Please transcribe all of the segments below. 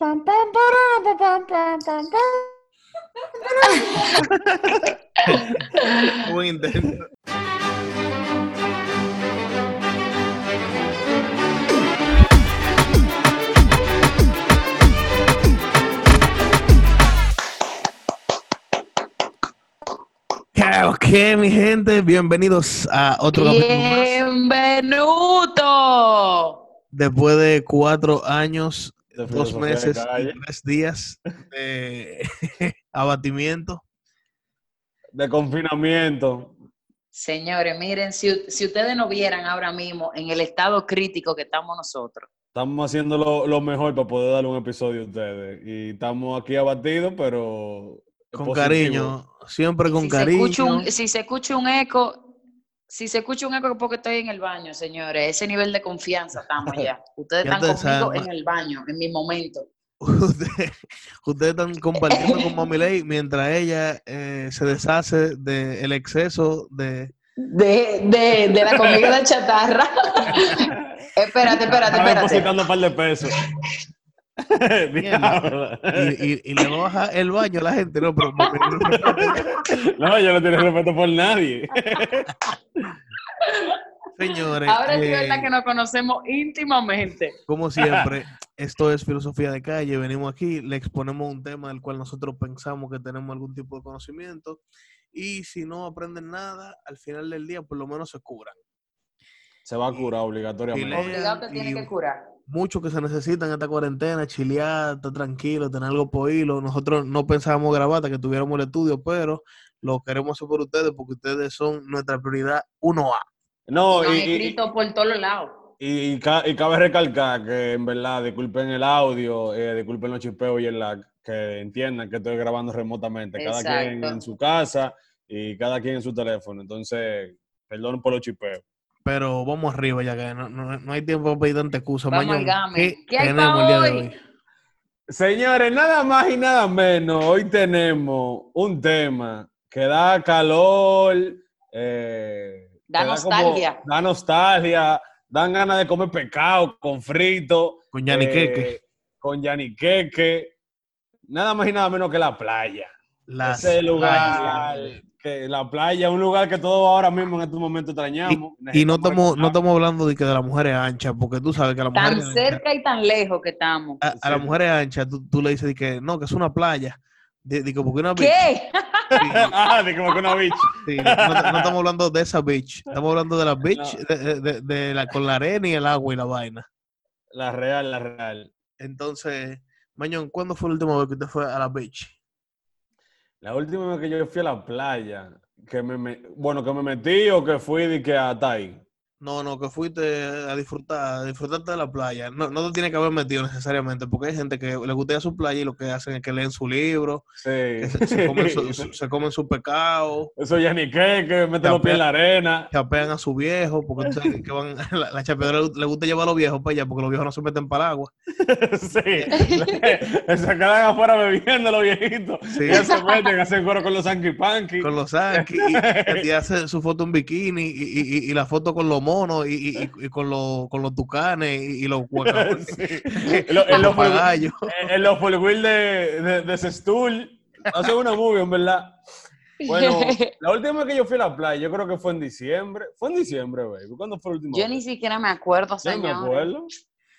Pam, pam, para, pa, pam, pam, pam, pam. Buen intento. ¿Qué, mi gente? Bienvenidos a otro capítulo. Bienvenuto. Después de cuatro años, dos meses y tres días de abatimiento. de confinamiento. Señores, miren, si, si ustedes no vieran ahora mismo en el estado crítico que estamos nosotros, Estamos haciendo lo, lo mejor para poder darle un episodio a ustedes. Y estamos aquí abatidos, pero. Con positivo. cariño, siempre con si, cariño. un, si se escucha un eco, si se escucha un eco es porque estoy en el baño, señores, ese nivel de confianza estamos ya. Ustedes Ya están conmigo saben, en el baño, en mi momento. Ustedes, ustedes están compartiendo con Mami Ley mientras ella eh, se deshace del exceso de... De, de, de la comida de chatarra. espérate, espérate, Estaba espérate. depositando un par de pesos. Y, y- y le baja el baño a la gente, no, pero no yo no tengo respeto por nadie. Señores, Ahora sí eh, es verdad que nos conocemos íntimamente. como siempre, esto es Filosofía de Calle. Venimos aquí, le exponemos un tema del cual nosotros pensamos que tenemos algún tipo de conocimiento. Y si no aprenden nada, al final del día por lo menos se curan. Se va a curar obligatoriamente. Lean Obligado te tiene y- que curar. Mucho que se necesita en esta cuarentena, chilear, estar tranquilo, tener algo por hilo. Nosotros no pensábamos grabar hasta que tuviéramos el estudio, pero lo queremos hacer por ustedes porque ustedes son nuestra prioridad 1A. No, y, y- escrito por todos lados. y- y ca- y cabe recalcar que en verdad, disculpen el audio, eh, disculpen los chipeos y el lag, que entiendan que estoy grabando remotamente, cada quien en su casa y cada quien en su teléfono. Entonces, perdón por los chipeos. Pero vamos arriba ya que no, no- no hay tiempo para pedir tanta excusa. Vamos al game. ¿qué, ¿Qué hay tenemos pa' el día de hoy? hoy? Señores, nada más y nada menos, hoy tenemos un tema que da calor, eh, Da como- nostalgia. da nostalgia, dan ganas de comer pescado con frito. Con Yanni eh, Queque. Con yaniqueque. Nada más y nada menos que la playa. Las Ese lugar, playas. Que la playa, un lugar que todos ahora mismo en estos momentos extrañamos. Y no estamos, no estamos hablando de que de las mujeres anchas, porque tú sabes que las Tan mujeres anchas, cerca y tan lejos que estamos. a, a las mujeres anchas tú, tú le dices de que no, que es una playa. De, de que porque una beach. ¿Qué? Sí, ah, de como que una sí, no, no- no estamos hablando de esa beach, estamos hablando de la beach de, de- de- de la, con la arena y el agua y la vaina. La real, la real. Entonces, Mañón, ¿cuándo fue la última vez que usted fue a la beach? La última vez que yo fui a la playa, que me, me- bueno, que me metí o que fui de que a Tai. No, no, que fuiste a disfrutar, a disfrutarte de la playa. No, no te tiene que haber metido necesariamente, porque hay gente que le gusta ir a su playa y lo que hacen es que leen su libro, Sí. que se, se comen su, su- se comen su pecado, Eso ya ni qué, que mete los pies en la arena. chapean a su viejo, porque que van, la, la chapeadora le, le gusta llevar a los viejos para allá, porque los viejos no se meten para el agua. sí. Se quedan afuera bebiendo los viejitos. Sí. Y se meten, hacen coro con los Sanky Panky. Con los Anki, y, y hace su foto en bikini, y, y- y- y la foto con los monos, y, y- y- con, los, con los tucanes, y, y los guacamayos, Sí. En los- en los en los full wheel de, de, de Sestool. Hace una movie, en verdad. Bueno, la última vez que yo fui a la playa, yo creo que fue en diciembre. Fue en diciembre, baby. ¿Cuándo fue la última Yo vez? ni siquiera me acuerdo, Yo no me señor. acuerdo.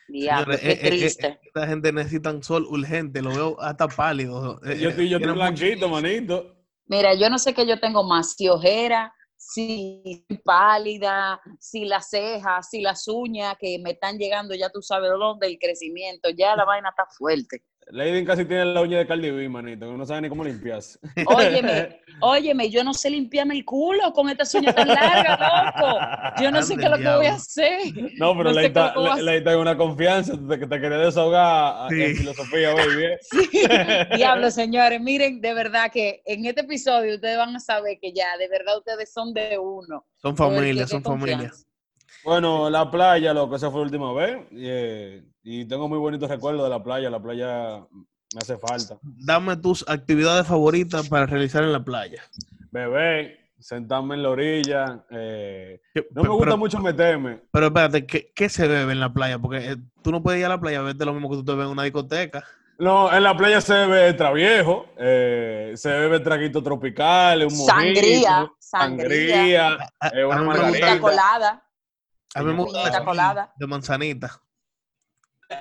Diablo, Señores, qué eh, eh, eh, triste. esta gente necesita sol urgente, lo veo hasta pálido. Eh, Yo estoy, yo estoy blanquito, manito. Mira, yo no sé qué yo tengo más, si ojera, si pálida, si las cejas, si las uñas que me están llegando, ya tú sabes dónde, el crecimiento, ya la vaina está fuerte. Lady casi tiene la uña de Cardi B, manito, que no sabe ni cómo limpiarse. Óyeme, óyeme, yo no sé limpiarme el culo con estas uñas tan largas, loco. Yo no sé qué es lo que voy a hacer. No, pero No le sé qué es lo está que voy a hacer. le está una confianza de que te quería desahogar Sí. en filosofía, baby. Sí, diablo, señores, miren, de verdad que en este episodio ustedes van a saber que ya, de verdad, ustedes son de uno. Son qué son familias. Bueno, la playa, loco, esa fue la última vez. Y, eh, y tengo muy bonitos recuerdos de la playa. La playa me hace falta. Dame tus actividades favoritas para realizar en la playa. Beber, sentarme en la orilla. eh, Que- no me gusta pero, mucho meterme. pero espérate, ¿qué, qué se bebe en la playa? Porque eh, tú no puedes ir a la playa a verte lo mismo que tú te ves en una discoteca. No, en la playa se bebe traviejo, eh, se bebe traguito tropical, un mojito, Sangría, sangría, sangría. Eh, una margarita. colada. A mí me Piñita gusta la colada. de manzanita.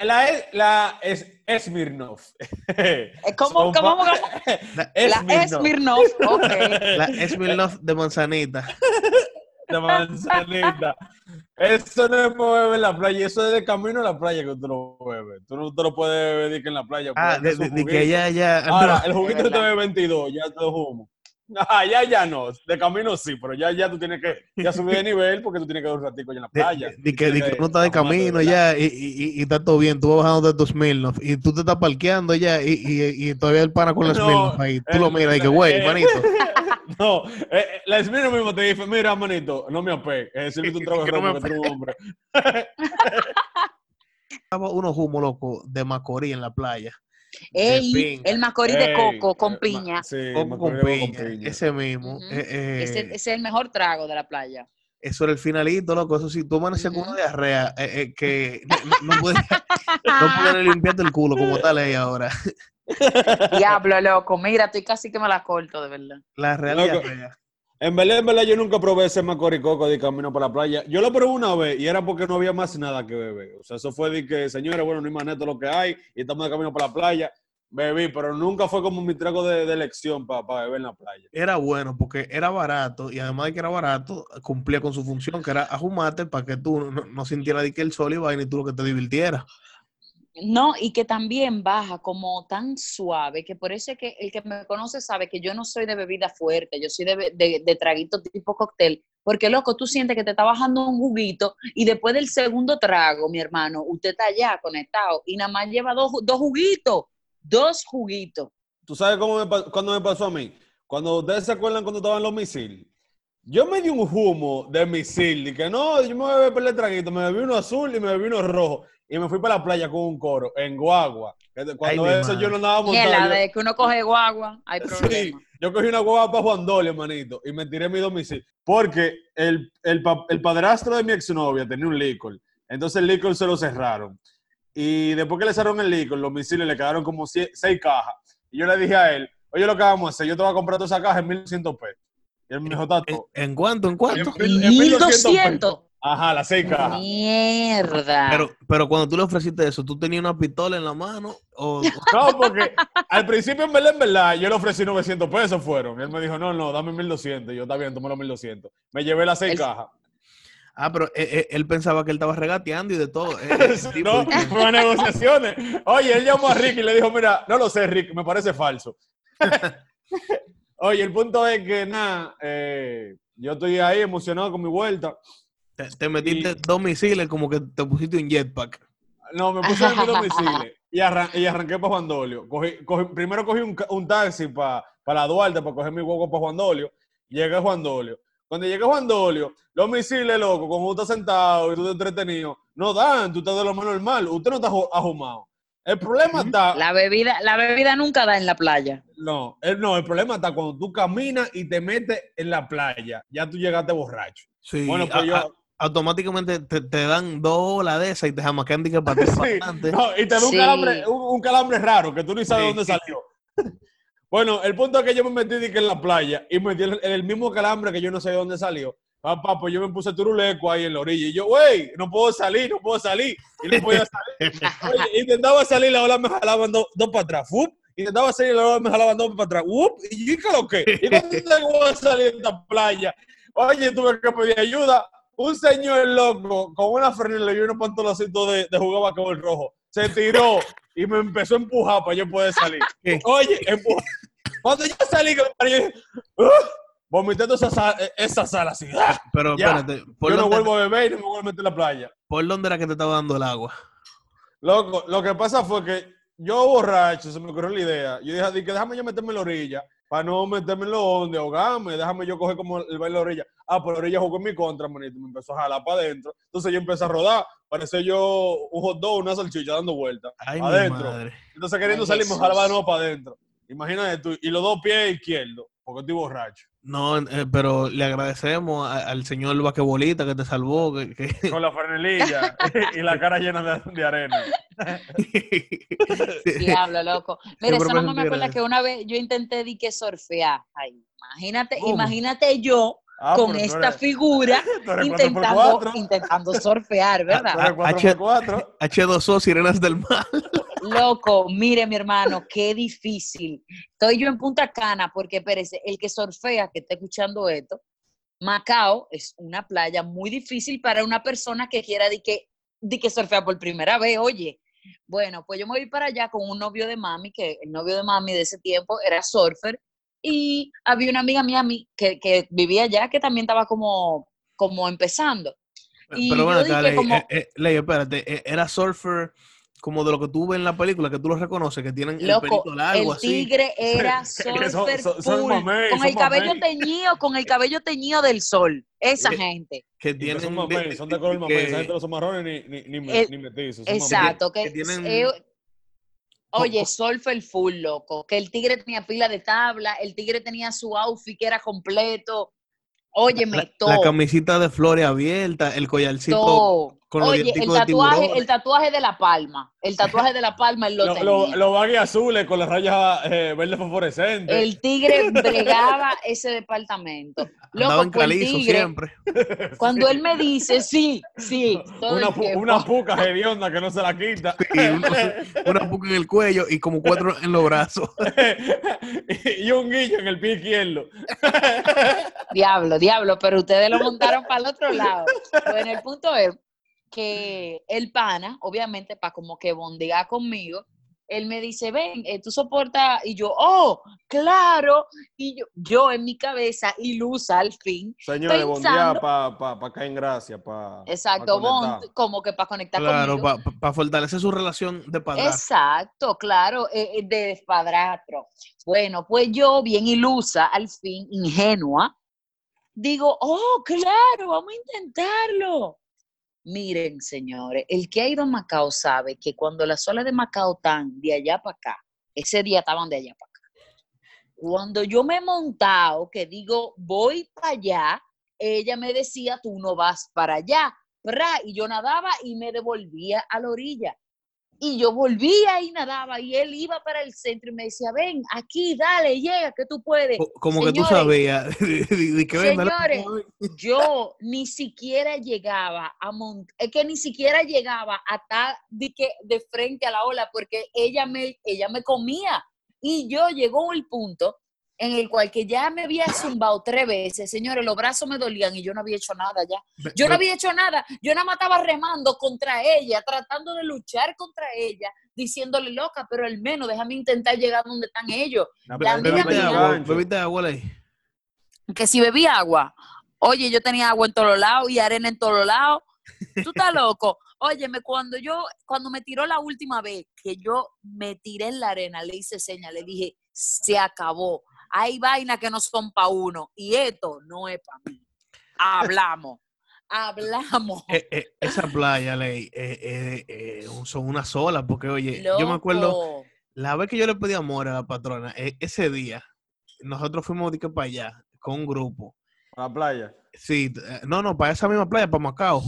La, la es, Smirnoff. Eh, ¿Cómo, cómo, cómo? La, La Smirnoff, ok. la Smirnoff de manzanita. de manzanita. Eso no es beber en la playa, eso es de camino a la playa que tú lo bebes. Tú no te lo puedes beber que en la playa. Ah, de, de- de que ya, ya. Ahora, no. el juguito te bebe 22, ya te lo humo. Ah, ya, ya no. De camino sí, pero ya, ya tú tienes que ya subir de nivel porque tú tienes que dar un ratico ya en la playa. de que, Tienes que uno está de camino ya y, y, y- y está todo bien, tú vas bajando de tus Smirnoff y tú te estás parqueando ya y, y, y todavía el pana con la No, Smirnoff ahí. Tú lo miras y que, güey, eh, manito. No, eh, eh, la Esmina mismo te dice, mira, manito, no me apegues, eh, un trago de Que no tú un hombre. Estaba unos humos locos de Macorís en la playa. Ey, el macorís de coco con piña. Sí, Coco me con acuerdo piña, ese mismo. Eh, eh, Ese, ese es el mejor trago de la playa. Eso era el finalito, loco. Eso sí, tú amanecías con Ujú. una diarrea eh, eh, que no, no, no podía, no limpiarte el culo como tal ahí ahora. Diablo, loco. Mira, estoy casi que me la corto, de verdad. La real Loco. diarrea. En verdad, en verdad, yo nunca probé ese macoricoco de camino para la playa. Yo lo probé una vez y era porque no había más nada que beber. O sea, eso fue de que, señores, bueno, no hay más neto lo que hay y estamos de camino para la playa. Bebí, pero nunca fue como mi trago de, de elección para beber en la playa. Era bueno porque era barato y además de que era barato, cumplía con su función, que era ajumarte para que tú no, sintieras de que el sol iba y tú lo que te divirtiera. No, y que también baja como tan suave, que por eso es que el que me conoce sabe que yo no soy de bebida fuerte, yo soy de, de, traguito tipo cóctel, porque loco, tú sientes que te está bajando un juguito y después del segundo trago, mi hermano, usted está ya conectado y nada más lleva dos, dos juguitos, dos juguitos. ¿Tú sabes cómo me, cuando me pasó a mí? Cuando ustedes se acuerdan cuando estaban los misiles. Yo me di un humo de misil, y que no, yo me beber el traguito, me bebí uno azul y me bebí uno rojo. Y me fui para la playa con un coro, en guagua. Cuando eso yo no andaba Y montado. la yo- de que uno coge guagua, hay Sí, problema. yo cogí una guagua para Juan Dolio, manito, y me tiré mi domicilio. Porque el, el, el padrastro de mi exnovia tenía un licor. Entonces el licor se lo cerraron. Y después que le cerraron el licor, los misiles le quedaron como seis cajas. Y yo le dije a él, oye, lo que vamos a hacer, yo te voy a comprar toda esa caja en 1200 pesos. Y él me dijo, está ¿En, en cuánto? ¿En cuánto? En mil- en 1200 1200. pesos. Ajá, las seis cajas. Mierda. Pero, pero cuando tú le ofreciste eso, ¿tú tenías una pistola en la mano? O, No, porque al principio, en verdad, en verdad, yo le ofrecí 900 pesos, fueron. Él me dijo, no, no, dame 1200. Y yo, está bien, toma los 1200. Me llevé las seis El- cajas. ah, pero eh, eh, él pensaba que él estaba regateando y de todo. eh, no, fue negociaciones. Oye, él llamó a Rick y le dijo, mira, no lo sé, Rick, me parece falso. Oye, el punto es que, nada, eh, yo estoy ahí emocionado con mi vuelta. Te, te metiste dos misiles como que te pusiste un jetpack. No, me puse en mi domicilio y, arran- y arranqué para Juan Dolio. Cogí- cogí- primero cogí un, un taxi para la Duarte para coger mi huevo para Juan Dolio. Llegué a Juan Dolio. Cuando llegué a Juan Dolio, los misiles, loco, como tú estás sentado y tú estás entretenido, no dan, tú estás de lo más normal. Usted no está aju- ajumado. El problema está... La bebida, la bebida nunca da en la playa. No, el, no, el problema está cuando tú caminas y te metes en la playa. Ya tú llegaste borracho. Sí, Bueno, pues a- yo... automáticamente te, te dan dos olas de esas y te de que para atrás, Sí, no, y te da un, Sí. calambre, un, un calambre raro que tú ni sabes Sí. dónde salió. Bueno, el punto es que yo me metí en la playa y me dio el, el mismo calambre que yo no sé de dónde salió. Papá, pues yo me puse turuleco ahí en la orilla. Y yo, güey, no puedo salir, no puedo salir. Y no podía salir. Oye, intentaba salir, la ola me jalaban dos, dos para atrás. ¡Fup! Intentaba salir, la ola me jalaban dos para atrás. ¡Wup! Y ¿qué lo que? ¿Y cuándo voy a salir de esta playa? Oye, tuve que pedir ayuda. Un señor loco con una frenela y unos pantaloncitos de, de jugar el rojo se tiró y me empezó a empujar para yo poder salir. Oye, empujar. Cuando yo salí, yo dije, ¡Uh! vomitando esa sal, esa sal así. ¡ah! Pero Ya. espérate, ¿por Yo no vuelvo a beber y no me vuelvo a meter en la playa. ¿por dónde era que te estaba dando el agua? Loco, lo que pasa fue que yo borracho, se me ocurrió la idea. Yo dije, que déjame yo meterme en la orilla para no meterme en lo hondo, ahogarme. Déjame yo coger como el baile la orilla. Ah, la orilla jugó en mi contra, manito. Me empezó a jalar para adentro. Entonces yo empecé a rodar. Parecía yo un hot dog, una salchicha dando vueltas. Adentro. madre. Entonces queriendo Ay, salir, me jalaba de nuevo para adentro. Imagínate tú. Y los dos pies izquierdos, porque estoy borracho. No, eh, pero le agradecemos a- al señor Vaquebolita que te salvó. Que, que- Con la franelilla y la cara llena de, de arena. Diablo, loco. Mira, Siempre eso me no me sentí acuerda que una vez yo intenté di que surfear. Ay, imagínate, ¿Cómo? imagínate yo Ah, con esta eres- figura intentando, 4x4. intentando surfear, ¿verdad? H- 4x4. H2O, Sirenas del Mar. Loco, mire mi hermano, qué difícil. Estoy yo en Punta Cana porque, espérese, el que surfea, que está escuchando esto, Macao es una playa muy difícil para una persona que quiera de que, de que surfea por primera vez, oye. Bueno, pues yo me voy para allá con un novio de mami, que el novio de mami de ese tiempo era surfer, y había una amiga mía que, que vivía allá que también estaba como, como empezando. Y Pero bueno, dije Ley, como- eh, eh, espérate, eh, era surfer como de lo que tú ves en la película, que tú lo reconoces, que tienen el pelito largo el así. tigre era Son- surfer son- son full, mamey, con el cabello mamey. teñido, con el cabello teñido del sol. Esa gente. Que que tienen. son de- mamey, son de color que- mamey. Esa gente no son marrones ni, ni, ni, me- El- ni metizos. Exacto. Que, que tienen- eh, oye, surfer full, loco. Que el tigre tenía pila de tabla, el tigre tenía su outfit que era completo. Óyeme, la, todo. la camisita de flores abierta, el collarcito. todo. Con los Oye, el tatuaje, tiburones. el tatuaje de la palma. El tatuaje de la palma él lo Los tenía. lo, lo baggy azules con las rayas eh, verde fosforescente. el tigre bregaba ese departamento. Loco, en pues el calizo tigre, siempre. Cuando él me dice, sí, sí, todo una, pu- una puca hedionda que no se la quita. Y una, una puca en el cuello y como cuatro en los brazos. y un guillo en el pie izquierdo. Diablo, diablo, pero ustedes lo montaron para el otro lado. Bueno, el punto es que el pana, obviamente, para como que bondear conmigo, él me dice, ven, eh, tú soportas, y yo, oh, claro, y yo, yo en mi cabeza, ilusa al fin, Señores, Pensando- para pa, pa caer en gracia. Pa, exacto, pa bond, como que para conectar Claro, conmigo. para fortalecer su relación de padrastro. Exacto, claro, eh, eh, de despadrastro. Bueno, pues yo, bien ilusa, al fin, ingenua, digo, oh, claro, vamos a intentarlo. Miren, señores, el que ha ido a Macao sabe que cuando las olas de Macao están de allá para acá, ese día estaban de allá para acá. Cuando yo me he montado, que digo, voy para allá, ella me decía, tú no vas para allá. Pra, Y yo nadaba y me devolvía a la orilla. Y yo volvía y nadaba y él iba para el centro y me decía, ven, aquí, dale, llega, que tú puedes. Co- Como que tú sabías. de- de- que Señores, yo ni siquiera llegaba a montar, es que ni siquiera llegaba a estar de, que, de frente a la ola porque ella me, ella me comía. Y yo llegó el punto en el cual que ya me había zumbado tres veces, señores, los brazos me dolían y yo no había hecho nada ya. Yo no había hecho nada, yo nada más estaba remando contra ella, tratando de luchar contra ella, diciéndole loca, pero al menos déjame intentar llegar donde están ellos. La agua, bebiste agua, Ley. que si bebía agua, oye, yo tenía agua en todos lados y arena en todos lados. Tú estás loco. Óyeme, cuando yo, cuando me tiró la última vez que yo me tiré en la arena, le hice señas, le dije, se acabó. Hay vainas que no son para uno y esto no es para mí. Hablamos, hablamos. Eh, eh, esa playa, Ley, eh, eh, eh, son una sola, porque oye, yo me acuerdo, la vez que yo le pedí amor a la patrona, eh, ese día, nosotros fuimos de que para allá, con un grupo. A la playa. Sí, eh, no, no, para esa misma playa, para Macao.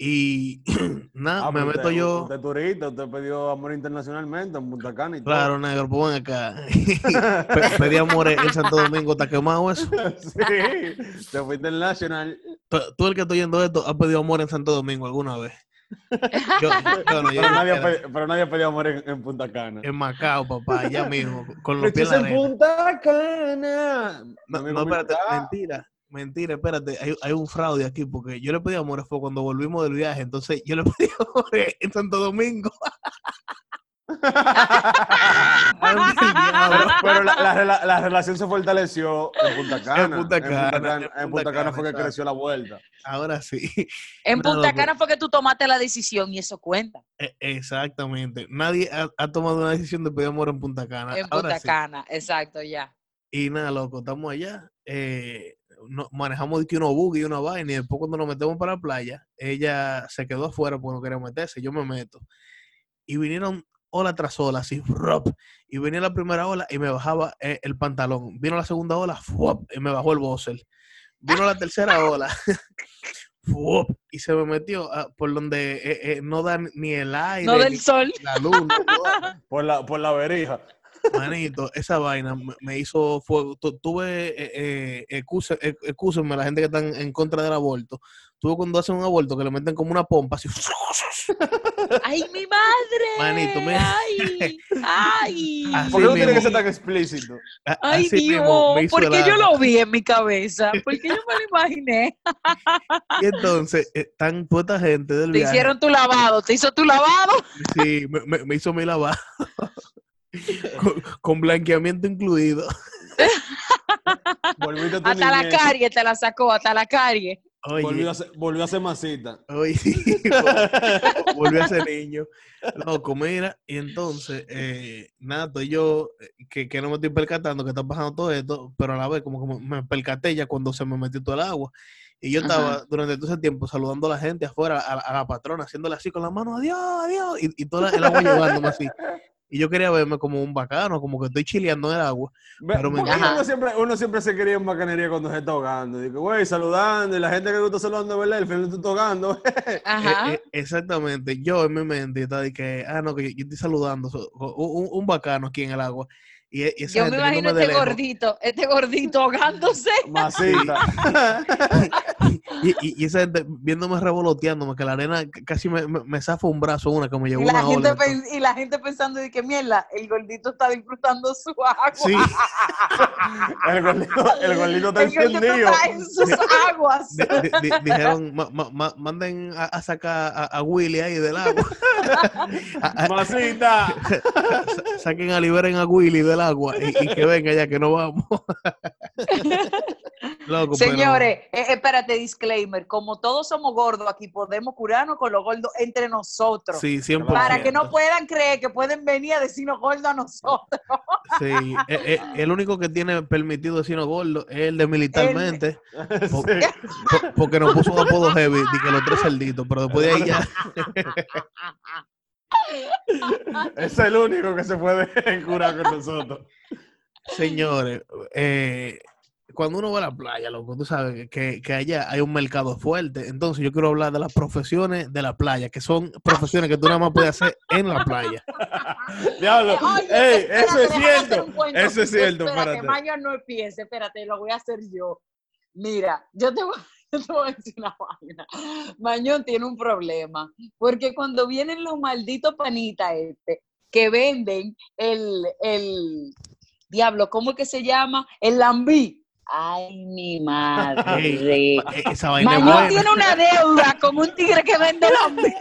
Y nada, Ah, me meto usted- yo. Usted turista, usted pidió amor internacionalmente en Punta Cana y todo. Claro, negro, pues ven acá. Pe- Pedí amor en Santo Domingo, está quemado eso. sí, se fue internacional. Tú, tú el que estoy oyendo esto, has pedido amor en Santo Domingo alguna vez. Yo, yo no, yo Pero no, nadie, ha espérate. pe- pero nadie ha pedido amor en, en Punta Cana. En Macao, papá, allá mismo, con los pies en la en arena. Punta Cana. No, no, espérate, ah, mentira, mentira, espérate, hay, hay un fraude aquí, porque yo le pedí amor fue cuando volvimos del viaje, entonces yo le pedí amor en Santo Domingo. Pero, la, la rela- la relación se fortaleció en Punta Cana. Punta Cana, En Punta en Cana, en Punta Cana Cana, fue que creció la vuelta. Ahora sí, En Punta. Cana fue que tú tomaste la decisión y eso cuenta. e- exactamente. Nadie ha, ha tomado una decisión de pedir amor en Punta Cana. En Ahora Punta sí. Cana, exacto, ya. Y nada, loco, estamos allá. eh, no- manejamos que unos buggy y una vaina. Y después, cuando nos metemos para la playa, ella se quedó afuera porque no quería meterse. Yo me meto. Y vinieron ola tras ola, así. Y venía la primera ola y me bajaba eh, el pantalón. Vino la segunda ola ¡fuop! y me bajó el boxer. Vino la tercera ola. ¡fuop! y se me metió ah, por donde eh, eh, no da ni el aire, No ni del sol. la luz. no da. Por la, por la verija. Manito, esa vaina me, me hizo fuego. Tu- tuve, eh, eh, eh, excúsenme la gente que está en, contra del aborto. Tuve cuando hacen un aborto que le meten como una pompa así. ¡Ay, mi madre! Manito, mira. ¡Ay! ¡Ay! Así ¿Por qué no tiene que ser tan explícito? ¡Ay, así me Dios! Porque yo alma. lo vi en mi cabeza. Porque yo me lo imaginé. Y entonces, eh, están toda esta gente del Te viaje. hicieron tu lavado. ¿Te hizo tu lavado? Sí, me, me- me hizo mi lavado. con, con blanqueamiento incluido. Volviste a tu Hasta la carie te la sacó, hasta la carie. Volvió a, ser, volvió a ser masita. oye, volvió a ser niño. Loco, mira, y entonces, eh, nada, estoy yo, eh, que, que no me estoy percatando que está pasando todo esto, pero a la vez como que me, me percaté ya cuando se me metió todo el agua. Y yo estaba Ajá. durante todo ese tiempo saludando a la gente afuera, a, a la patrona, haciéndole así con la mano, adiós, adiós, y, y toda la- el agua llevándome así. Y yo quería verme como un bacano, como que estoy chileando en el agua. Pero me ¿por qué Ajá. uno, siempre, uno siempre se quería en bacanería cuando se está ahogando. Digo, güey, saludando, y la gente que está saludando, ¿verdad? El final tú estás ahogando. Ajá. Eh, eh, exactamente, yo en mi mente estaba de que, ah, no, que yo, yo estoy saludando, so- un- un bacano aquí en el agua. Y, e- y esa Yo me imagino este lejos. gordito, este gordito ahogándose. Masita. Y, y- y esa gente viéndome revoloteándome, que la arena casi me, me, me zafa un brazo una, que me llevó Y la, una gente ola. y la gente pensando de que mierda, el gordito está disfrutando su agua. Sí, el gordito, el gordito está el gordito encendido. está en sus aguas. di- di- di- dijeron, "Ma- ma- ma- manden a, a sacar a, a Willy ahí del agua. Masita. sa- saquen a liberen a Willy del agua y, y que venga ya, que no vamos. Loco, pero- Señores, eh, espérate, disclaimer. Como todos somos gordos aquí, podemos curarnos con los gordos entre nosotros. Sí, 100%. Para que no puedan creer que pueden venir a decirnos gordos a nosotros. Sí, eh, eh, el único que tiene permitido decirnos gordo es el de militarmente, po- Sí. porque nos puso un apodo heavy, de que los tres cerditos, pero después de ahí ya, Es el único que se puede curar con nosotros. señores, eh, cuando uno va a la playa, loco, tú sabes que, que allá hay un mercado fuerte, entonces yo quiero hablar de las profesiones de la playa, que son profesiones que tú nada más puedes hacer en la playa. Diablo. Ey, eso es cierto. Eso es cierto, Espérate. Mayo no empiece, espérate, lo voy a hacer yo. Mira, yo te voy, una vaina. Mañón tiene un problema, porque cuando vienen los malditos panitas este, que venden el, el, diablo, ¿cómo es que se llama? El lambí. Ay, mi madre. Esa vaina es Mañón buena. tiene una deuda con un tigre que vende lambí.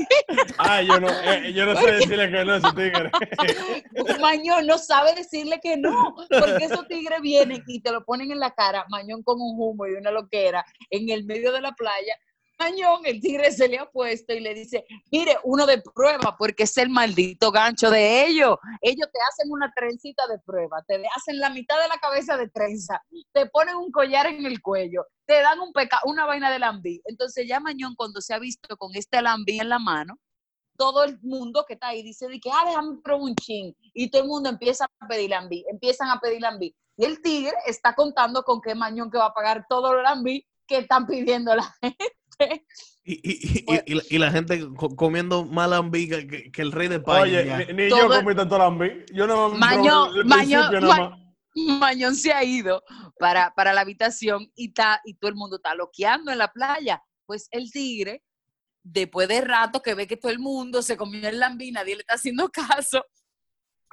Ah, yo no, eh, yo no sé decirle que no a ese tigre. Mañón no sabe decirle que no, porque esos tigres vienen y te lo ponen en la cara, Mañón con un humo y una loquera en el medio de la playa. Mañón, el tigre se le ha puesto y le dice, mire, uno de prueba, porque es el maldito gancho de ellos. Ellos te hacen una trencita de prueba, te hacen la mitad de la cabeza de trenza, te ponen un collar en el cuello, te dan un peca una vaina de lambí. Entonces ya Mañón, cuando se ha visto con este lambí en la mano, todo el mundo que está ahí dice de que, ah, déjame probar un chin. Y todo el mundo empieza a pedir lambí, empiezan a pedir lambí. Y el tigre está contando con qué mañón que va a pagar todo el lambí que están pidiendo la gente. Y, y, y- Pues- y la, y la gente co- comiendo más lambiga que, que el rey de España. Oye, ya. ni, yo comí tanto lambí. Yo no Maño- Maño- Ma-. Mañón se ha ido para, para la habitación y, ta- y todo el mundo está loqueando en la playa. Pues el tigre, después de rato que ve que todo el mundo se comió el lambí, nadie le está haciendo caso,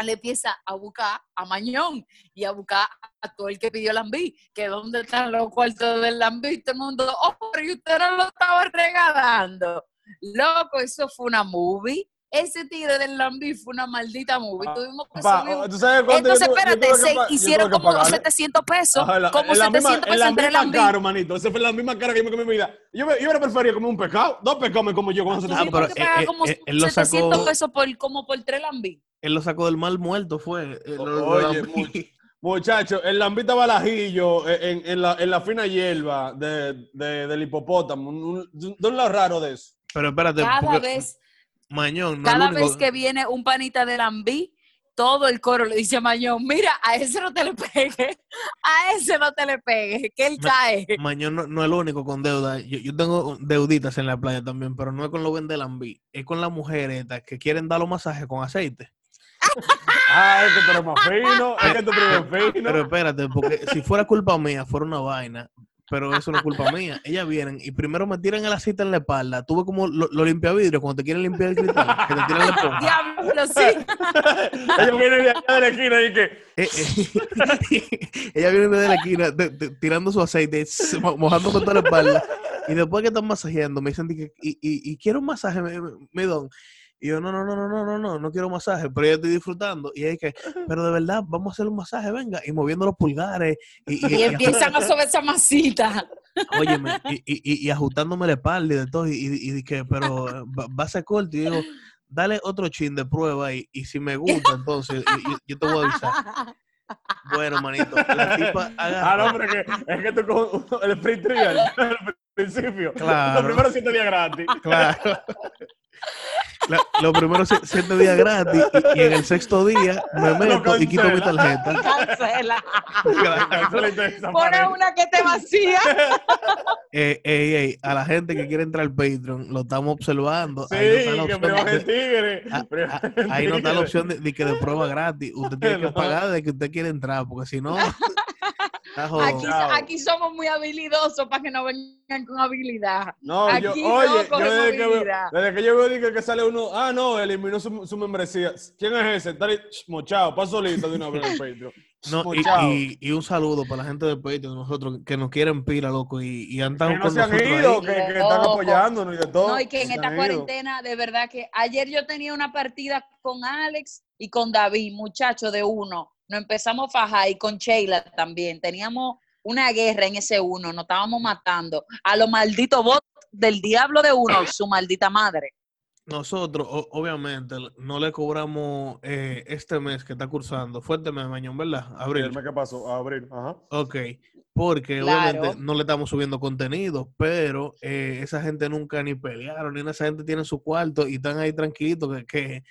le empieza a buscar a Mañón y a buscar a todo el que pidió lambí, que dónde están los cuartos del lambí, y todo el mundo, oh, pero y usted no lo estaba regalando. Loco, eso fue una movie. Ese tigre del lambí fue una maldita movie. Tuvimos que Pa, subir ¿tú sabes cuánto entonces, yo tuve- yo espérate, se hicieron como pagarle? 700 pesos. Ajá, la- como en 700 misma, pesos entre lambí. cara, manito. Esa fue la misma cara que yo me comí en mi vida. Yo, me, yo me prefería comer un pescado. Dos pescados me como yo con esos Tú Ah, pero, eh, pagar eh, como eh, él lo 700 sacó- pesos por, como por tres lambí. Él lo sacó del mal muerto, fue. eh, lo- lo Oye, lambí. mucho. Muchachos, el lambita balajillo eh, en, en la, en la fina hierba de, de- del hipopótamo. De un lado raro de eso. Pero espérate, Cada porque vez, Mañón, no cada vez que viene un panita de lambí, todo el coro le dice a Mañón, mira, a ese no te le pegues, a ese no te le pegues, que él Ma- cae. Mañón no, no es el único con deuda. Yo, yo tengo deuditas en la playa también, pero no es con los vendelambí. Es con las mujeres que quieren dar los masajes con aceite. Ah, es que tú eres más fino. Es que tú eres más fino. Pero espérate, porque si fuera culpa mía, fuera una vaina. Pero eso no es culpa mía. Ellas vienen y primero me tiran el aceite en la espalda. Tuve como lo, lo limpia vidrio cuando te quieren limpiar el cristal. Que te tiran la esponja. Diablo, sí. Ellos vienen de allá de la esquina y que. Eh, eh, ella viene desde la esquina de- de- tirando su aceite, s- mo- mojándome toda la espalda. Y después que están masajeando, me dicen, di que, y, y, y quiero un masaje, me, me- me don. Y yo, no, no, no, no, no, no, no, no quiero masaje, pero yo estoy disfrutando. Y es que, pero de verdad, vamos a hacer un masaje, venga. Y moviendo los pulgares. Y, y, Y y- empiezan a sobre esa masita. óyeme, y, y, ajustándome la espalda y de todo. Y, y, que, pero va, va a ser corto. Y digo, dale otro chin de prueba. Y, y si me gusta, entonces yo, yo- te voy a avisar. Bueno, manito, la tipa Ah, no, pero que, es que tú con el free trial al principio. Claro. Los primeros siete días gratis. Claro. La- los primeros si- siete días gratis y, y en el sexto día me meto y quito mi tarjeta. Cancela. Pone una que te vacía. Eh, ey, ey, a la gente que quiere entrar al Patreon, lo estamos observando. Sí, ahí no está la que opción me baje de- el tigre. a- pero- a- ahí no está la opción de, de que de prueba gratis. Usted tiene que pagar de que usted quiere entrar, porque si no. Aquí, somos muy habilidosos para que no vengan con habilidad. No, yo, Aquí no oye, yo desde que, veo, vida. desde que yo veo que sale uno, ah, no, eliminó su, su membresía. ¿Quién es ese? Sh, mochado, paso solito de una vez en el Patreon. No, y, y- y un saludo para la gente de Patreon, nosotros que nos quieren pila, loco, y, y han estado Que no con se han nosotros ido, ahí. que, que están apoyándonos y de todo. No, y que en Se esta ido. cuarentena, de verdad que ayer yo tenía una partida con Alex y con David, muchacho de uno. Nos empezamos a fajar y con Sheila también. Teníamos una guerra en ese uno, nos estábamos matando a los malditos bots del diablo de uno, su maldita madre. Nosotros, o- obviamente, no le cobramos eh, este mes que está cursando. Fue este mes, Mañón, ¿verdad? Abril. el mes que pasó, a abril. Ajá. Ok, porque Claro. obviamente no le estamos subiendo contenido, pero eh, esa gente nunca ni pelearon, ni esa gente tiene su cuarto y están ahí tranquilitos que, que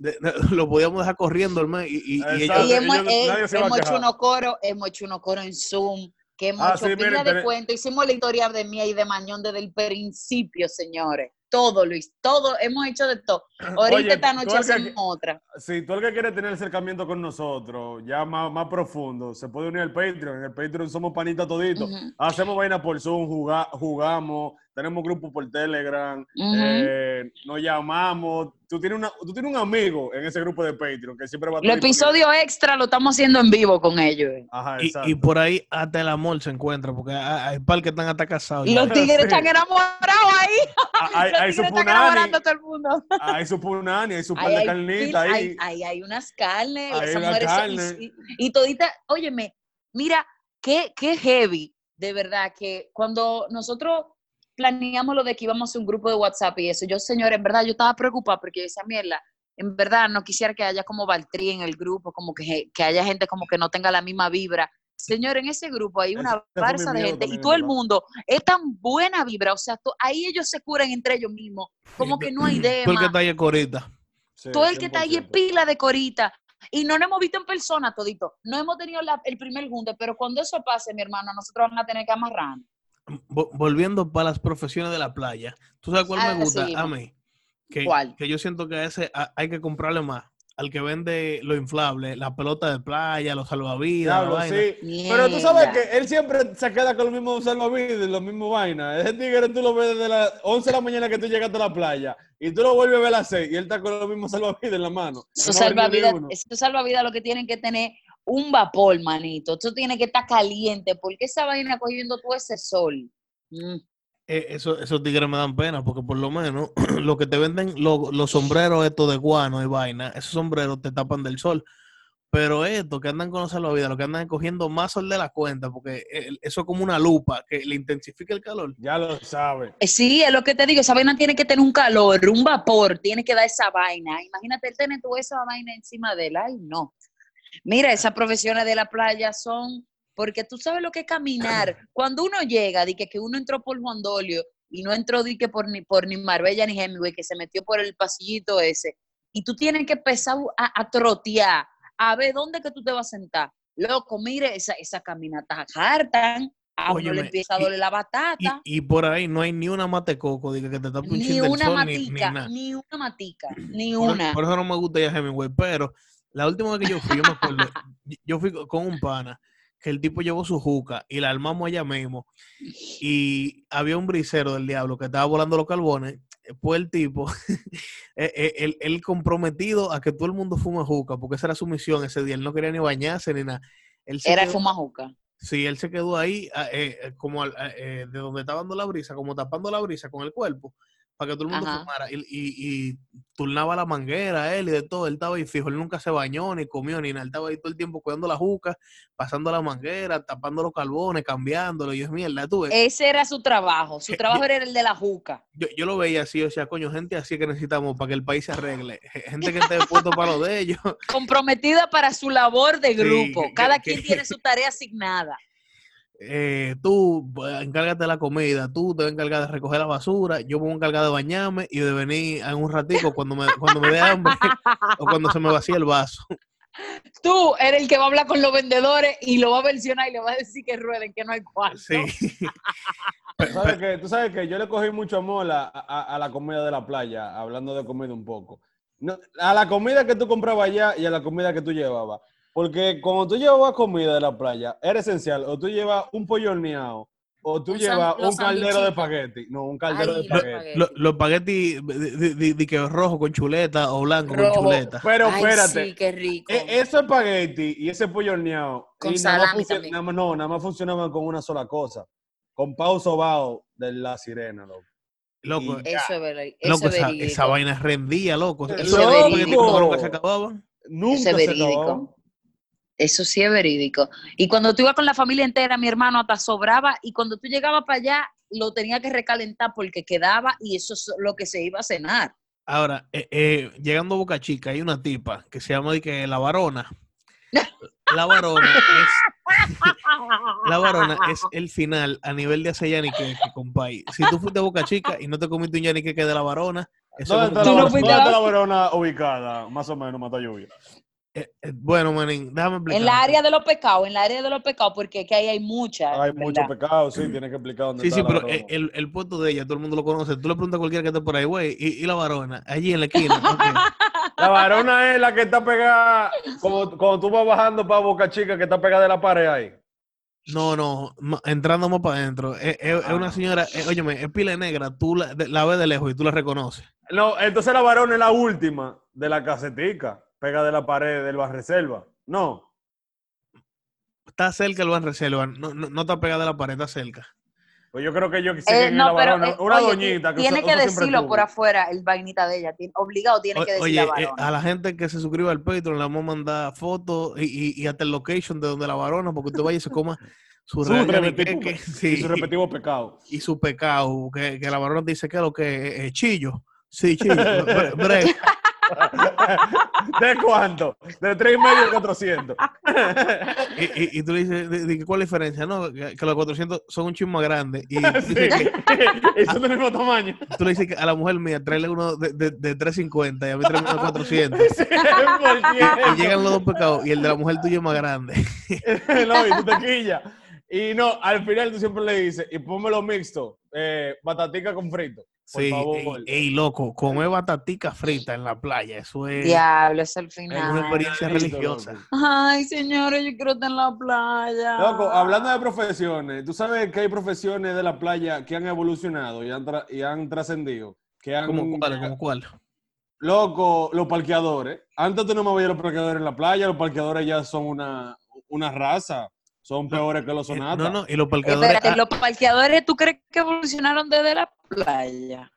de- de- lo podíamos dejar corriendo mes y, y- y ellos- Y hemos, ellos- eh, hemos hecho unos coros, hemos hecho unos coros en Zoom, que hemos Ah, hecho sí, pila miren, de cuentos, hicimos la historia de mía y de Mañón desde el principio, señores. Todo, Luis, todo, hemos hecho de todo. Ahorita Oye, esta noche que- hacemos otra. Si tú el que quiere tener acercamiento con nosotros, ya más, más profundo, se puede unir al Patreon. En el Patreon somos panitas toditos. Hacemos vaina por Zoom, juga- jugamos, tenemos grupo por Telegram, eh, nos llamamos. Tú tienes, una, tú tienes un amigo en ese grupo de Patreon que siempre va a disponible. episodios extra lo estamos haciendo en vivo con ellos. Ajá, y, exacto. y por ahí hasta el amor se encuentra, porque hay, hay par que están hasta casados. ya. Los tigres Sí. están enamorados ahí. Ah, hay, Los hay tigres están enamorando a todo el mundo. hay su punani, hay su par Ahí de hay, carnita pil- ahí. hay, hay- hay unas carnes, Hay esas son- y, y todita, óyeme, mira, qué, qué heavy, de verdad, que cuando nosotros planeamos lo de que íbamos a un grupo de WhatsApp y eso, yo, señor, en verdad, yo estaba preocupada porque esa mierda, en verdad, no quisiera que haya como Valtrí en el grupo, como que, que haya gente como que no tenga la misma vibra. Señor, en ese grupo hay una farsa de gente y todo el mundo es tan buena vibra, o sea, to- ahí ellos se curan entre ellos mismos, como que no hay Tú el que está ahí es corita. Sí, todo el que está ahí es 100%. pila de corita. Y no nos hemos visto en persona todito. No hemos tenido la- el primer junte, pero cuando eso pase, mi hermano, nosotros vamos a tener que amarrar. Vo- volviendo para las profesiones de la playa, ¿tú sabes cuál Ah, me gusta sí, a mí? Que, ¿Cuál? que yo siento que a ese a- hay que comprarle más. Al que vende lo inflable, la pelota de playa, los salvavidas, la Diablo, vaina. sí. Pero tú sabes que él siempre se queda con los mismos salvavidas y los mismos vainas. Ese tigre tú lo ves desde las 11 de la mañana que tú llegaste a la playa y tú lo vuelves a ver a las 6 y él está con los mismos salvavidas en la mano. Esos No salvavidas, salvavidas lo que tienen que tener un vapor, manito. Esto tiene que estar caliente, porque esa vaina cogiendo todo ese sol. Mm. Eh, eso, esos tigres me dan pena porque por lo menos lo que te venden lo- los sombreros estos de guano y vaina, esos sombreros te tapan del sol. Pero estos que andan con los salvavidas, lo que andan cogiendo más sol de la cuenta, porque el- eso es como una lupa que le intensifica el calor. Ya lo sabe. Eh, Sí, es lo que te digo, esa vaina tiene que tener un calor, un vapor, tiene que dar esa vaina. Imagínate él tener toda esa vaina encima de él. Ay, no. Mira, esas profesiones de la playa son, porque tú sabes lo que es caminar. Cuando uno llega, di que, que uno entró por Juan Dolio y no entró di que por ni, por ni Marbella ni Hemingway, que se metió por el pasillito ese, y tú tienes que empezar a, a trotear, a ver dónde que tú te vas a sentar. Loco, mire, esa, esa caminata hartan, a uno le empieza a doler la batata. y por ahí no hay ni una mate coco que te tape un Ni del una sol, ni, ni matica, nada. ni una matica, ni Por, una. por eso no me gusta ya Hemingway, pero la última vez que yo fui, yo me acuerdo, yo fui co- con un pana que el tipo llevó su juca y la armamos allá mismo y había un brisero del diablo que estaba volando los carbones, pues el tipo, eh, eh, él, él comprometido a que todo el mundo fume juca, porque esa era su misión ese día, él no quería ni bañarse ni nada. Él Era el quedó- fumajuca. Sí, él se quedó ahí, ah, eh, como eh, de donde estaba dando la brisa, como tapando la brisa con el cuerpo, para que todo el mundo Ajá. fumara. Y, y, y turnaba la manguera, él y de todo. Él estaba ahí fijo, él nunca se bañó, ni comió, ni nada. Él estaba ahí todo el tiempo cuidando la juca, pasando la manguera, tapando los carbones, cambiándolo. Y es mierda, tú ves. Ese era su trabajo. Su trabajo yo- era el de la juca. Yo, yo lo veía así, o sea, coño, gente así que necesitamos para que el país se arregle. Gente que esté puesto para lo de ellos. Comprometida para su labor de grupo. Cada que- quien tiene su tarea asignada. Eh, tú pues, encárgate de la comida, tú te vas a encargar de recoger la basura, yo me voy a encargar de bañarme y de venir en un ratico cuando me, cuando me dé hambre o cuando se me vacíe el vaso. Tú eres el que va a hablar con los vendedores y lo va a versionar y le va a decir que rueden, que no hay cuarto. Sí. ¿Tú sabes, que, tú sabes que yo le cogí mucho amor a, a- a la comida de la playa, hablando de comida un poco. No, a la comida que tú comprabas allá y a la comida que tú llevabas. Porque cuando tú llevabas comida de la playa, era esencial. O tú llevas un pollo horneado, o tú llevas un caldero de espagueti. No, un caldero Ay, de espagueti. espagueti. Lo- los espagueti de, que rojo con chuleta o blanco Rojo. con chuleta. Pero Ay, espérate, sí, qué rico. e- ese espagueti y ese pollo horneado, Con y nada más salami funcio- también. nada más- no, nada más funcionaban con una sola cosa. Con pau sobao de la sirena, loco. Loco, loco esa, vaina rendía, loco. Eso nunca se acababan. Nunca se verídico. Eso sí es verídico. Y cuando tú ibas con la familia entera, mi hermano hasta sobraba, y cuando tú llegabas para allá, lo tenía que recalentar porque quedaba y eso es lo que se iba a cenar. Ahora, eh, eh, llegando a Boca Chica, hay una tipa que se llama que la varona. La varona es la varona es el final a nivel de hacer yanique, compay. Si tú fuiste a Boca Chica y no te comiste un yanique de la varona, eso ¿Dónde es está, la, no fuiste dónde está la Verona ubicada? Más o menos, Mata Lluvia. Eh, eh, bueno, manín, déjame explicar. En la área de los pecados, en la área de los pecados, porque aquí hay muchas. Hay ¿verdad? mucho pecado, sí, tienes que explicar dónde Sí, está sí, pero eh, el, el puesto de ella, todo el mundo lo conoce. Tú le preguntas a cualquiera que esté por ahí, güey, y, y la varona, allí en la esquina. La varona es la que está pegada, como cuando tú vas bajando para Boca Chica, que está pegada de la pared ahí. No, no, ma- entrando más para adentro. Es, es- es una Ah. señora, eh, óyeme, es pila negra, tú la, de- la ves de lejos y tú la reconoces. No, entonces la varona es la última de la casetica, pegada de la pared del Reserva. No. Está cerca el Ban Reserva, no, no, no está pegada a la pared, está cerca. Pues yo creo que yo sé Eh, no, pero varona. eh, Una oye, doñita que tiene que decirlo por afuera, el vainita de ella. tiene- obligado tiene O- que decir Oye, la eh, a la gente que se suscriba al Patreon le vamos a mandar fotos y, y, y hasta el location de donde la varona, porque usted vaya y se coma su, Su repetivo- yaniqueque, y sí, su repetivo pecado. y su pecado, que, que la varona dice que es lo que es chillo. Sí, chillo. bre- bre- ¿De cuánto? De tres y medio a 400. y, y, y tú le dices, ¿de, de ¿cuál es la diferencia? No, que, que los 400 son un chismo más grande. Y Sí. que- son del mismo tamaño. tú le dices que a la mujer mía, tráele uno de, de, de 350 y a mí tráeme uno de 400. Sí, Y llegan los dos pecados y el de la mujer tuya es más grande. No, y tú te quillas. Y no, al final tú siempre le dices, y pónmelo mixto, eh, batatica con frito. Por Sí, favor. ey, ey, loco, comer batatica frita en la playa, eso es, Diablo, es el es una final. experiencia religiosa. loco. Ay, señores, yo quiero estar en la playa. Loco, hablando de profesiones, tú sabes que hay profesiones de la playa que han evolucionado y han, tra- y han trascendido. Que han, ¿Cómo cuál? ¿Cómo cuál? Loco, los parqueadores. Antes tú no me veías los parqueadores en la playa, los parqueadores ya son una, una raza. Son peores que los Eh, sonatas. No, no, y los parqueadores. Espérate, ah, ¿los parqueadores tú crees que evolucionaron desde la playa?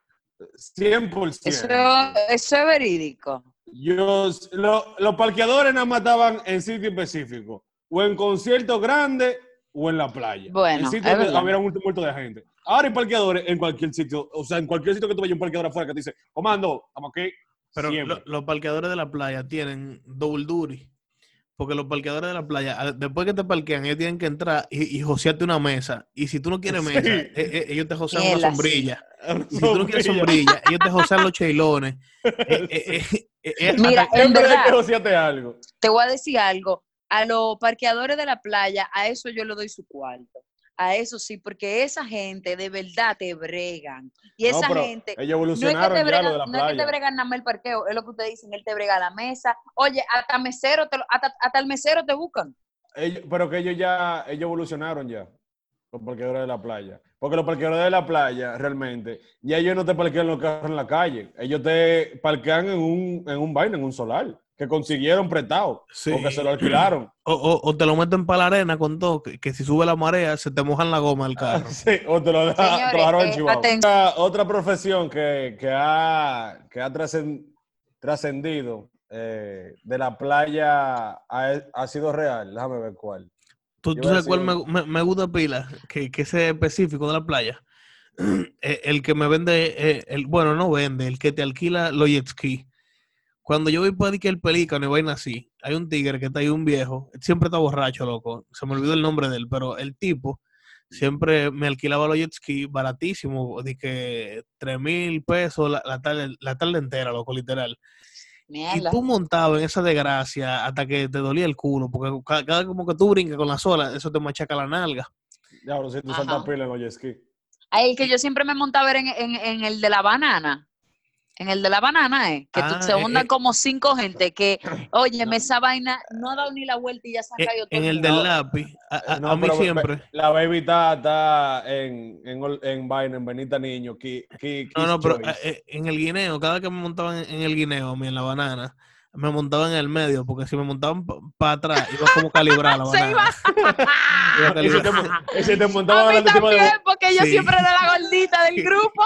100%. Eso, eso es verídico. Yo, lo- los parqueadores nada más estaban en sitio específico. O en conciertos grandes o en la playa. Bueno, en es sitios donde había un muerto de gente. Ahora hay parqueadores en cualquier sitio. O sea, en cualquier sitio que tú vayas un parqueador afuera que te dice, comando, estamos aquí. Pero lo- los parqueadores de la playa tienen double duty. Porque los parqueadores de la playa, después que te parquean, ellos tienen que entrar y, y josearte una mesa. Y si tú no quieres Sí. mesa, eh, eh, ellos te josean una sombrilla. Si tú no quieres sombrilla, ellos te josean los cheilones. Eh, Mira, en verdad, que algo. te voy a decir algo. A los parqueadores de la playa, a eso yo le doy su cuarto. A eso sí, porque esa gente de verdad te bregan. Y esa gente, Ellos no es, que evolucionaron te ya bregan, lo de la no es que te bregan nada más el parqueo, es lo que ustedes dicen, él te brega la mesa. Oye, hasta mesero, te hasta, hasta el mesero te buscan. Ellos- pero que ellos ya, ellos evolucionaron ya. Los parqueadores de la playa. Porque los parqueadores de la playa, realmente, ya ellos no te parquean los carros en la calle. Ellos te parquean en un, en un vaina, en un solar, que consiguieron prestado. Sí. O que se lo alquilaron. o, o- o te lo meten para la arena con todo, que, que si sube la marea, se te mojan la goma del carro. Sí, o te lo, dejaron eh, Otra, otra profesión que, que ha, que ha trascen- trascendido eh, de la playa ha, ha sido real. Déjame ver cuál. ¿Tú, tú sabes cuál me, me- me gusta pila? Que, que ese específico de la playa. Eh, el que me vende, eh, el, bueno, no vende, el que te alquila los jet ski. Cuando yo voy para que el pelícano y vaina así, hay un tigre que está ahí, un viejo, siempre está borracho, loco. Se me olvidó el nombre de él, pero el tipo siempre me alquilaba los jet ski baratísimo, de que 3 mil pesos la, la tarde, la tarde entera, loco, literal. Y tú montabas en esa desgracia hasta que te dolía el culo, porque cada, cada como que tú brincas con la sola, eso te machaca la nalga. Ya, ahora sí, tú saltas pila en los jet ski. Ay, el que yo siempre me montaba en, en- en el de la banana. En el de la banana, ¿eh? Que tú- Ah, se eh, montan eh. como cinco gente que, oye, esa vaina no ha dado ni la vuelta y ya se han Eh, caído todo En el del lápiz, a, a- No, a mí pero siempre. La baby está, está en, en, en vaina, en Benita Niño. Ki, ki- No, no, pero eh, eh, en el guineo, cada que me montaban en, en el guineo, a mí en la banana, me montaban en el medio, porque si me montaban para atrás, iba como calibrar la Se banana. iba. Te, te montaba A mí de porque yo Sí. siempre era la gordita del grupo.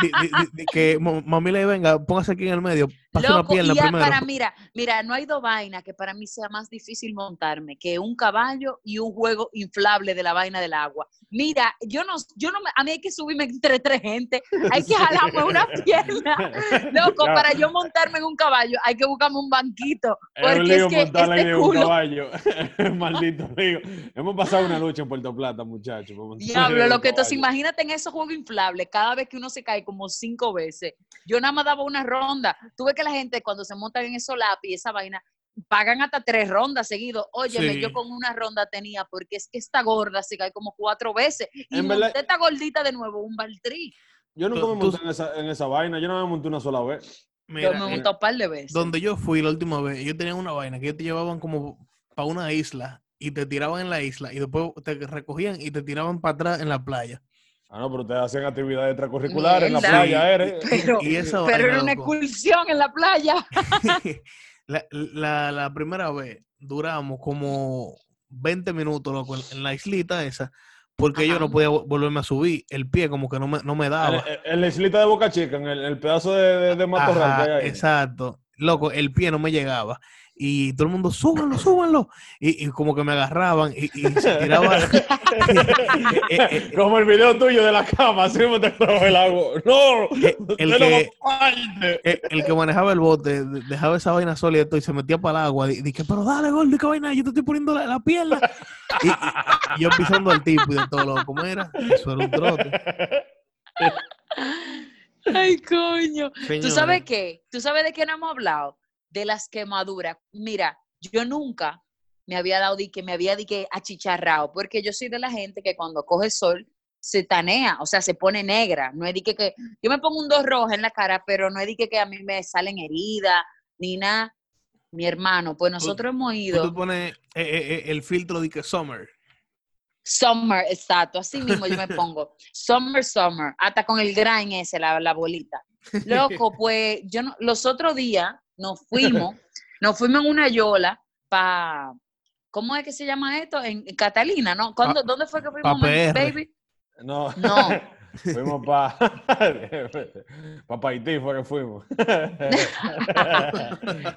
Di- di- di- di- que mami le venga, póngase aquí en el medio, pase Loco, pierna y ya primero. para, mira, mira, no hay dos vainas que para mí sea más difícil montarme que un caballo y un juego inflable de la vaina del agua. Mira, yo no, yo no, me- a mí hay que subirme entre tres gente, hay que jalarme una pierna. Loco, Ya. para yo montarme en un caballo hay que buscarme un banquito, Es un porque es lío que este de un culo, caballo. Maldito lío. Hemos pasado una lucha en Puerto Plata, muchachos. Diablo, lo que entonces imagínate en esos juegos inflables, cada vez que uno se cae como cinco veces. Yo nada más daba una ronda. Tuve que la gente cuando se montan en esos lápiz, esa vaina, pagan hasta tres rondas seguidos. Óyeme, Sí. yo con una ronda tenía, porque es que esta gorda se cae como cuatro veces. Y En monté verdad- esta gordita de nuevo, un baltrí. Yo nunca Tú- me tú- monté en esa, en esa vaina. Yo no me monté una sola vez. Mira, yo me eh, monté un par de veces. donde yo fui la última vez, ellos tenían una vaina que ellos te llevaban como para una isla y te tiraban en la isla y después te recogían y te tiraban para atrás en la playa. Ah, no, pero ustedes hacen actividades extracurriculares en la playa, eres. Pero, y esa pero vaina, era una excursión en la playa. la, la- la primera vez duramos como 20 minutos, loco, en, la islita esa, porque yo no podía vo- volverme a subir. El pie como que no me, no me daba. en- la islita de Boca Chica, en el, el pedazo de, de, de matorral que hay ahí. exacto. Loco, el pie no me llegaba. Y todo el mundo, súbanlo, súbanlo. Y, y como que me agarraban y, y se tiraba. Eh, eh, Como el video tuyo de la cama, así me te el agua. ¡No! Eh, el que- el, el que manejaba el bote de- dejaba esa vaina sólida y y se metía para el agua. di- Dije, pero dale, gordo, qué vaina, yo te estoy poniendo la, la pierna. Y, y- y yo pisando al tipo y de todo loco. ¿Cómo era? Eso era un trote. Ay, coño. ¿Tú sabes qué? ¿Tú sabes de qué no hemos hablado? De las quemaduras. Mira, yo nunca, me había dado di que me había di que achicharrado, porque yo soy de la gente que cuando coge sol se tanea, o sea, se pone negra. No es de que, que yo me pongo un dos roja en la cara, pero no es de que, que a mí me salen heridas ni nada. Mi hermano, pues nosotros hemos ido. Tú pones eh, eh, eh, el filtro de que summer. Summer, exacto, así mismo yo me pongo. Summer, summer, hasta con el grind ese, la, la bolita. Loco, pues yo no, los otros días nos fuimos, nos fuimos en una yola para, ¿cómo es que se llama esto? En, en Catalina, ¿no? ¿Cuándo, ¿Dónde fue que fuimos, pa' baby? No. No. fuimos para pa Haití, fue que fuimos.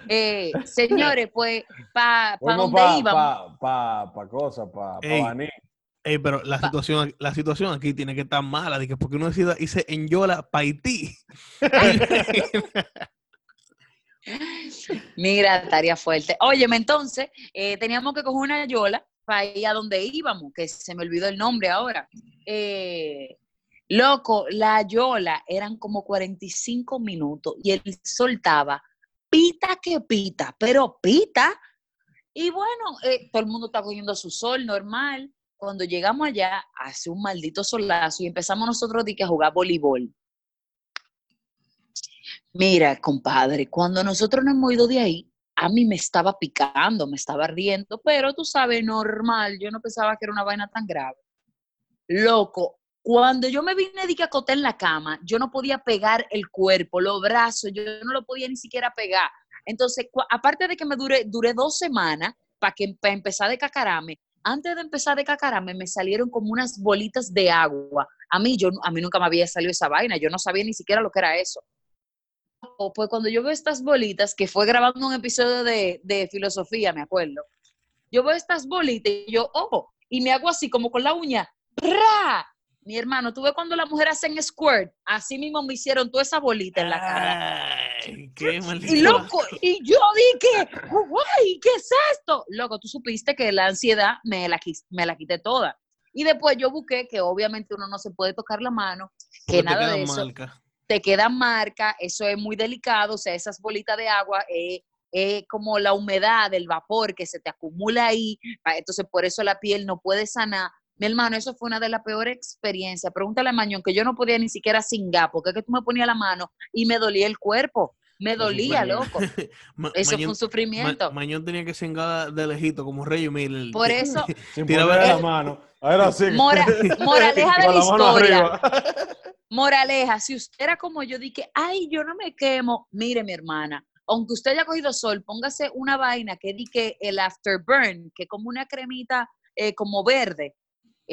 Eh, señores, pues, ¿para pa dónde para íbamos? pa, pa, pa cosas, para pa Ey. Baní. Ey, pero la situación, la situación aquí tiene que estar mala, de que porque uno decida irse en Yola para Haití. Mira, tarea fuerte. Óyeme, entonces, eh, teníamos que coger una yola para ir a donde íbamos, que se me olvidó el nombre ahora. Eh, loco, la yola eran como 45 minutos y él soltaba pita que pita, pero pita. Y bueno, eh, todo el mundo está cogiendo su sol normal. Cuando llegamos allá, hace un maldito solazo y empezamos nosotros a jugar voleibol. Mira, compadre, cuando nosotros nos hemos ido de ahí, a mí me estaba picando, me estaba riendo, pero tú sabes, normal, yo no pensaba que era una vaina tan grave. Loco, cuando yo me vine de acoté en la cama, yo no podía pegar el cuerpo, los brazos, yo no lo podía ni siquiera pegar. Entonces, aparte de que me duré, duré dos semanas para que para empezar de cacarame, antes de empezar de cacarame me salieron como unas bolitas de agua. A mí, yo, a mí nunca me había salido esa vaina, yo no sabía ni siquiera lo que era eso. Pues cuando yo veo estas bolitas, que fue grabando un episodio de, de filosofía, me acuerdo, yo veo estas bolitas y yo, oh, y me hago así como con la uña. Mi hermano, tú ves cuando las mujeres hacen squirt, así mismo me hicieron toda esa bolita en la cara. Ay, qué. Y loco, y yo dije, guay, ¿qué es esto? Loco, tú supiste que la ansiedad me la, me la quité toda. Y después yo busqué que obviamente uno no se puede tocar la mano, Porque que te nada de eso marcas. Te queda marca, eso es muy delicado, o sea, esas bolitas de agua es como la humedad del vapor que se te acumula ahí, pa- entonces por eso la piel no puede sanar. Mi hermano, eso fue una de las peores experiencias. Pregúntale a Mañón que yo no podía ni siquiera cingar, porque es que tú me ponías la mano y me dolía el cuerpo, me dolía, loco. Ma- Eso fue un sufrimiento. Ma- Mañón tenía que cingar de lejito, como Rey Miller. Por eso, Sin Tira poner ver- la mano. Ahora sí. Mora- moraleja de la historia. Moraleja, si usted era como yo, dije, ay, yo no me quemo. Mire, mi hermana, aunque usted haya cogido sol, póngase una vaina que di que el afterburn, que como una cremita eh, como verde.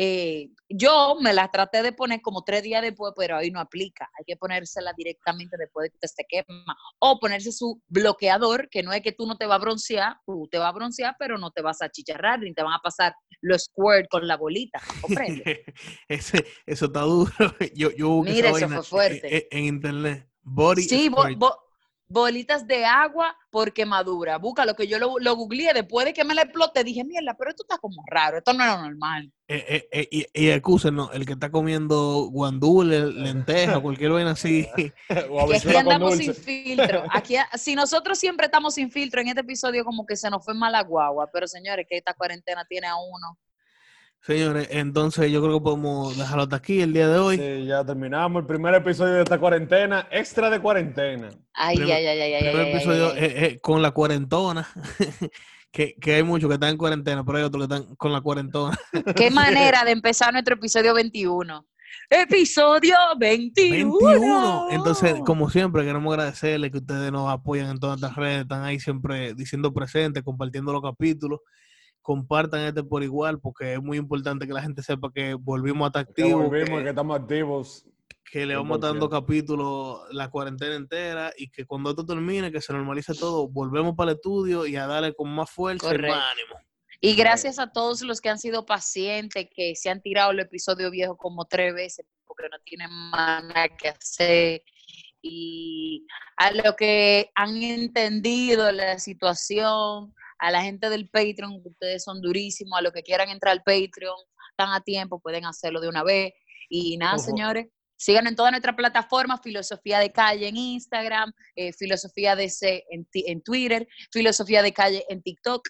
Eh, yo me la traté de poner como tres días después, pero ahí no aplica. Hay que ponérsela directamente después de que se quema. O ponerse su bloqueador, que no es que tú no te vas a broncear, tú te vas a broncear, pero no te vas a chicharrar, ni te van a pasar los squirt con la bolita. ¿Comprende? Ese, eso está duro. Yo, yo Mira, eso vaina fue fuerte. En, en internet. Body Sí, bo- bo- bolitas de agua por quemadura. Busca lo que yo lo, lo googleé después de que me la exploté. Dije, mierda, pero esto está como raro. Esto no era normal. Eh, eh, eh, y, y excúsenos, el que está comiendo guandule, lenteja, cualquier vaina así. O Que aquí andamos sin filtro. Aquí, si nosotros siempre estamos sin filtro, en este episodio como que se nos fue mala guagua. Pero señores, que esta cuarentena tiene a uno. Señores, entonces yo creo que podemos dejarlo hasta aquí el día de hoy. Sí, ya terminamos el primer episodio de esta cuarentena, extra de cuarentena. Ay, Primer- ay, ay, ay, ay, primer ay, episodio ay, ay. eh, eh, con la cuarentona. que, que hay muchos que están en cuarentena, pero hay otros que están con la cuarentona. Qué manera de empezar nuestro episodio 21. Episodio 21. 21. Entonces, como siempre, queremos agradecerles que ustedes nos apoyan en todas las redes, están ahí siempre diciendo presente, compartiendo los capítulos. Compartan este por igual, porque es muy importante que la gente sepa que volvimos a estar Que activos, volvimos, que- que estamos activos. que le vamos dando 100%. capítulos la cuarentena entera y que cuando esto termine, que se normalice todo, volvemos para el estudio y a darle con más fuerza y Correcto. más ánimo. Y gracias a todos los que han sido pacientes, que se han tirado el episodio viejo como tres veces porque no tienen más nada que hacer. Y a los que han entendido la situación, a la gente del Patreon, ustedes son durísimos, a los que quieran entrar al Patreon, están a tiempo, pueden hacerlo de una vez. Y nada, Ojo. señores, sigan en todas nuestras plataformas, Filosofía de Calle en Instagram, eh, Filosofía de C en, Twitter, Filosofía de Calle en TikTok.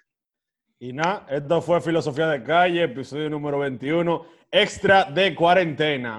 Y nada, esto fue Filosofía de Calle, episodio número 21, extra de cuarentena.